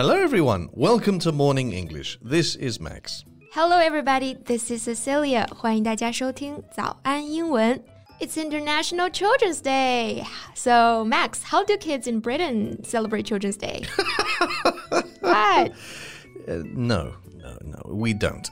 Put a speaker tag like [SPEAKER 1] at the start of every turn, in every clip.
[SPEAKER 1] Hello, everyone. Welcome to Morning English. This is Max.
[SPEAKER 2] Hello, everybody. This is Cecilia. 欢迎大家收听早安英文。It's International Children's Day. So, Max, how do kids in Britain celebrate Children's Day? what?
[SPEAKER 1] Uh, no, no, no, we don't.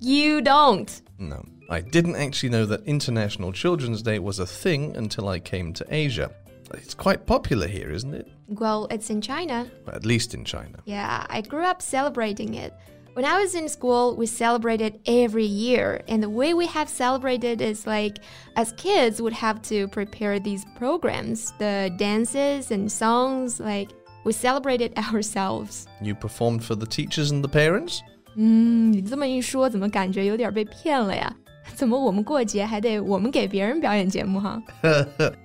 [SPEAKER 2] You don't.
[SPEAKER 1] No. I didn't actually know that International Children's Day was a thing until I came to Asia. It's quite popular here, isn't it?
[SPEAKER 2] Well, it's in China.
[SPEAKER 1] At least in China.
[SPEAKER 2] Yeah, I grew up celebrating it. When I was in school, we celebrated every year. And the way we have celebrated is like, as kids would have to prepare these programs, the dances and songs, like, we celebrated ourselves.
[SPEAKER 1] You performed for the teachers and the parents?
[SPEAKER 2] 嗯，你这么一说，怎么感觉有点被骗了呀？ 怎么我们过节还得我们给别人表演节目哈？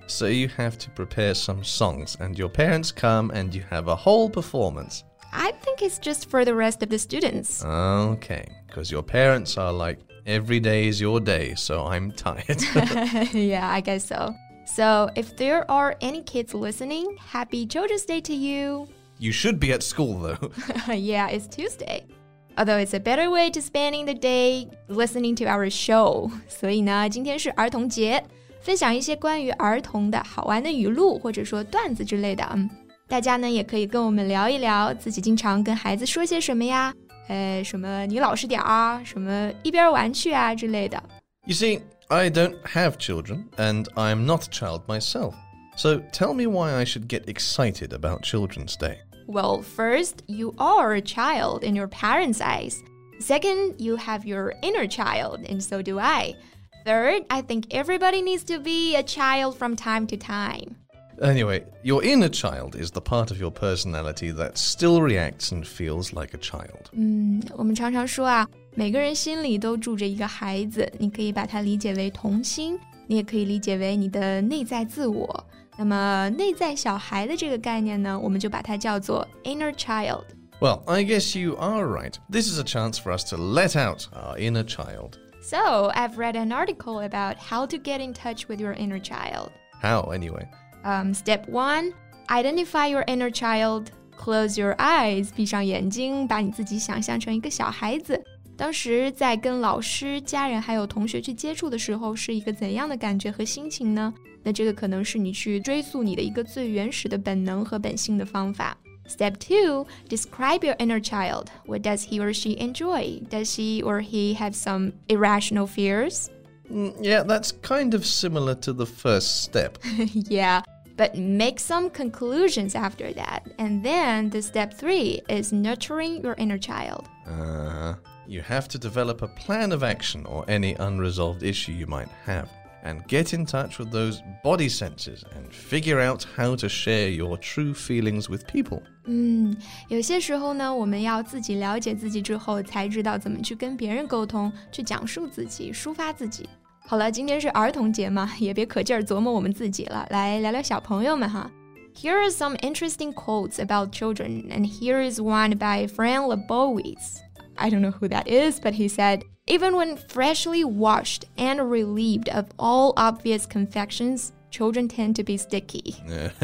[SPEAKER 1] so you have to prepare some songs, and your parents come and you have a whole performance.
[SPEAKER 2] I think it's just for the rest of the students.
[SPEAKER 1] Okay, because your parents are like, every day is your day, so I'm tired.
[SPEAKER 2] yeah, I guess so. So, if there are any kids listening, happy Children's Day to you.
[SPEAKER 1] you should be at school though.
[SPEAKER 2] yeah, it's Tuesday. Although it's a better way to spending the day listening to our show. 所以呢，今天是儿童节，分享一些关于儿童的好玩的语录或者说段子之类的。嗯，大家呢也可以跟我们聊一聊自己经常跟孩子说些什么呀？呃，什么你老实点啊，什么一边玩去啊之类的。
[SPEAKER 1] you see, I don't have children, and I'm not a child myself. So tell me why I should get excited about Children's Day.
[SPEAKER 2] Well, first, you are a child in your parents' eyes. Second, you have your inner child, and so do I. Third, I think everybody needs to be a child from time to time.
[SPEAKER 1] Anyway, your inner child is the part of your personality that still reacts and feels like a child.
[SPEAKER 2] 嗯，我们常常说啊，每个人心里都住着一个孩子，你可以把它理解为童心，你也可以理解为你的内在自我。 那么，内在小孩的这个概念呢，我们就把它叫做 inner child。
[SPEAKER 1] Well, I guess you are right. This is a chance for us to let out our inner child.
[SPEAKER 2] So, I've read an article about how to get in touch with your inner child.
[SPEAKER 1] How, anyway?
[SPEAKER 2] Um, step one, identify your inner child. Close your eyes，闭上眼睛，把你自己想象成一个小孩子。 当时在跟老师、家人还有同学去接触的时候，是一个怎样的感觉和心情呢？那这个可能是你去追溯你的一个最原始的本能和本性的方法。Step two, describe your inner child. What does he or she enjoy? Does he or he have some irrational fears?
[SPEAKER 1] Mm, yeah, that's kind of similar to the first step.
[SPEAKER 2] yeah, but make some conclusions after that. And then the step three is nurturing your inner child.
[SPEAKER 1] Uh, you have to develop a plan of action or any unresolved issue you might have, and get in touch with those body senses and figure out how to share your true feelings with people.
[SPEAKER 2] 嗯，有些时候呢，我们要自己了解自己之后，才知道怎么去跟别人沟通，去讲述自己，抒发自己。好了，今天是儿童节嘛，也别可劲儿琢磨我们自己了，来聊聊小朋友们哈。Here are some interesting quotes about children, and here is one by Fran Lebowitz. I don't know who that is, but he said, Even when freshly washed and relieved of all obvious confections, children tend to be sticky.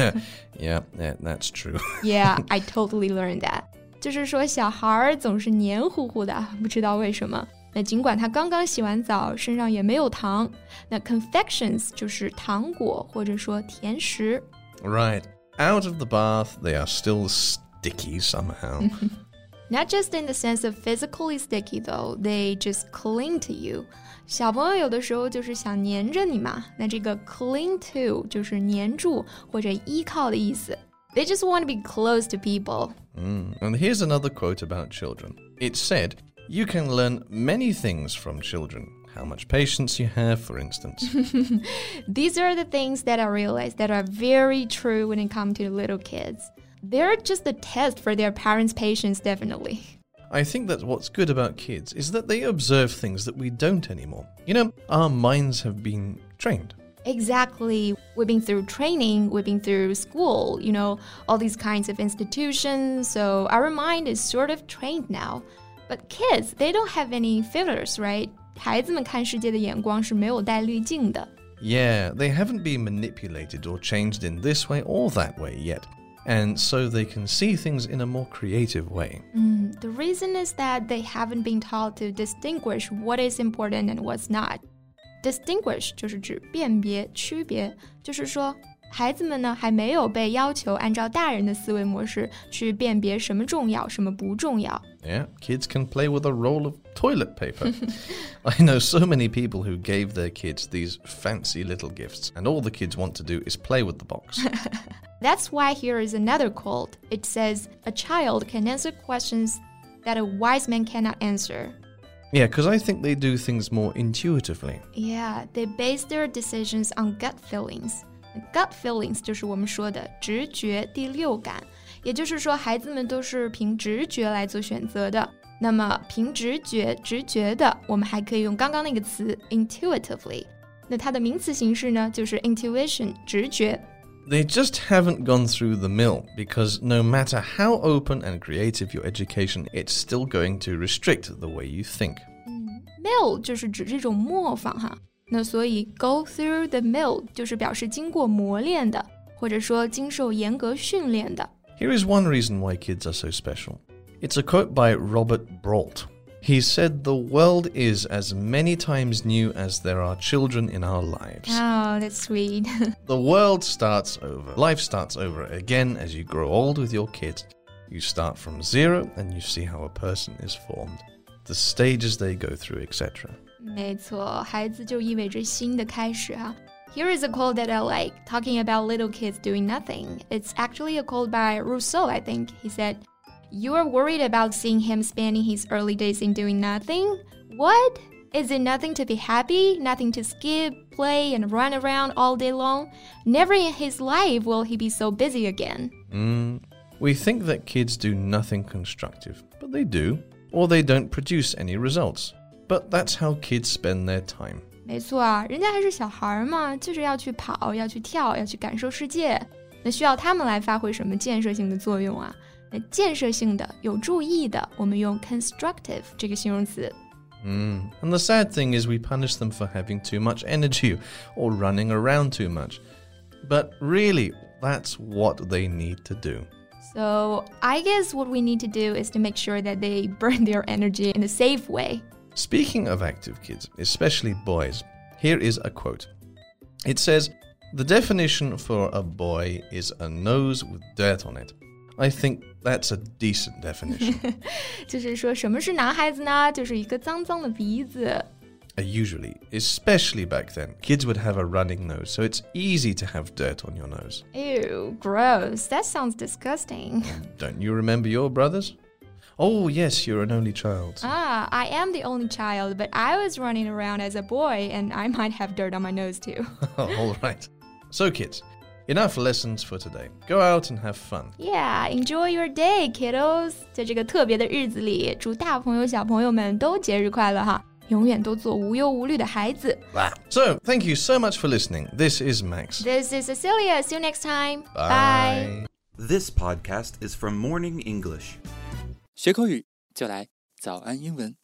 [SPEAKER 1] yeah, yeah, that's true.
[SPEAKER 2] Yeah, I totally learned that. 就是说，小孩儿总是黏糊糊的，不知道为什么。那尽管他刚刚洗完澡，身上也没有糖。那 confections 就是糖果或者说甜食。
[SPEAKER 1] right. Out of the bath, they are still sticky somehow.
[SPEAKER 2] Not just in the sense of physically sticky though, they just cling to you. 小朋友有的时候就是想黏着你嘛，那这个 cling to 就是黏住或者依靠的意思。They just want to be close to people.
[SPEAKER 1] Mm. And here's another quote about children. It said, You can learn many things from children. How much patience you have, for instance.
[SPEAKER 2] These are the things that I realized that are very true when it comes to little kids. They're just a test for their parents' patience, definitely.
[SPEAKER 1] I think that what's good about kids is that they observe things that we don't anymore. You know, our minds have been trained.
[SPEAKER 2] Exactly. We've been through training, we've been through school, you know, all these kinds of institutions, so our mind is sort of trained now. But kids, they don't have any filters, right? 孩子们看世界的眼光是没有带滤镜的。
[SPEAKER 1] Yeah, they haven't been manipulated or changed in this way or that way yet. and so they can see things in a more creative way.
[SPEAKER 2] Mm, the reason is that they haven't been taught to distinguish what is important and what's not. Distinguish 就是指辨别、区别，就是说 孩子们呢还没有被要求按照大人的思维模式去辨别什么重要，什么不重要。
[SPEAKER 1] Yeah, kids can play with a roll of toilet paper. I know so many people who gave their kids these fancy little gifts, and all the kids want to do is play with the box.
[SPEAKER 2] That's why here is another quote. It says, A child can answer questions that a wise man cannot answer.
[SPEAKER 1] Yeah, because I think they do things more intuitively.
[SPEAKER 2] Yeah, they base their decisions on gut feelings. Gut feelings 就是我们说的直觉、第六感，也就是说，孩子们都是凭直觉来做选择的。那么，凭直觉、直觉的，我们还可以用刚刚那个词 intuitively。那它的名词形式呢，就是 intuition，直觉。
[SPEAKER 1] They just haven't gone through the mill because no matter how open and creative your education, it's still going to restrict the way you think.
[SPEAKER 2] 嗯，mill 就是指这种磨坊哈。 那所以 go through the mill 就是表示经过磨练的，或者说经受严格训练的。
[SPEAKER 1] Here is one reason why kids are so special. It's a quote by Robert Brault. He said the world is as many times new as there are children in our lives.
[SPEAKER 2] Oh, that's sweet.
[SPEAKER 1] the world starts over. Life starts over again as you grow old with your kids. You start from zero and you see how a person is formed, the stages they go through, etc.
[SPEAKER 2] 没错，孩子就意味着新的开始哈。Here is a quote that I like, talking about little kids doing nothing. It's actually a quote by Rousseau, I think. He said, you are worried about seeing him spending his early days in doing nothing? What? Is it nothing to be happy, nothing to skip, play, and run around all day long? Never in his life will he be so busy again.
[SPEAKER 1] Mm, we think that kids do nothing constructive, but they do, or they don't produce any results. But that's how kids spend their time.
[SPEAKER 2] 没错啊，人家还是小孩嘛，就是要去跑，要去跳，要去感受世界。那需要他们来发挥什么建设性的作用啊？建设性的、有注意的，我们用 constructive 这个形容词。
[SPEAKER 1] Mm. And the sad thing is, we punish them for having too much energy or running around too much. But really, that's what they need to do.
[SPEAKER 2] So, I guess what we need to do is to make sure that they burn their energy in a safe way.
[SPEAKER 1] Speaking of active kids, especially boys, here is a quote. It says, The definition for a boy is a nose with dirt on it. I think that's a decent definition.
[SPEAKER 2] 就是说什么是男孩子呢？就是一个脏脏的鼻子。
[SPEAKER 1] Usually, especially back then, kids would have a running nose, so it's easy to have dirt on your nose.
[SPEAKER 2] Ew, gross. That sounds disgusting.
[SPEAKER 1] Don't you remember your brothers? Oh, yes, you're an only child.
[SPEAKER 2] Ah, I am the only child, but I was running around as a boy and I might have dirt on my nose too.
[SPEAKER 1] All right. So, kids, Enough lessons for today. Go out and have fun.
[SPEAKER 2] Yeah, enjoy your day, kiddos. 在这个特别的日子里，祝大朋友小朋友们都节日快乐哈！永远都做无忧无虑的孩子。
[SPEAKER 1] So, thank you so much for listening. This is Max.
[SPEAKER 2] This is Cecilia. See you next time.
[SPEAKER 1] Bye.
[SPEAKER 3] This podcast is from Morning English.
[SPEAKER 4] 学口语就来早安英文。